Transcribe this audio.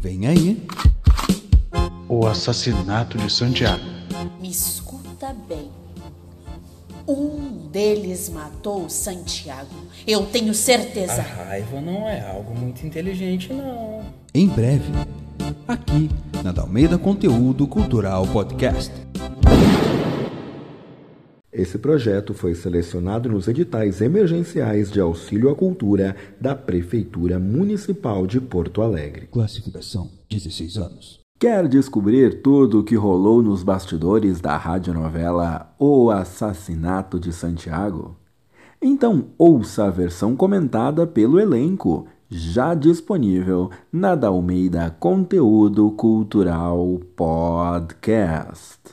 Vem aí. O assassinato de Santiago. Me escuta bem. Um deles matou Santiago. Eu tenho certeza. A raiva não é algo muito inteligente, não. Em breve, aqui na Dalmeida Conteúdo Cultural Podcast. Esse projeto foi selecionado nos editais emergenciais de auxílio à cultura da Prefeitura Municipal de Porto Alegre. Classificação: 16 anos. Quer descobrir tudo o que rolou nos bastidores da radionovela O Assassinato de Santiago? Então ouça a versão comentada pelo elenco, já disponível na Dalmeida Conteúdo Cultural Podcast.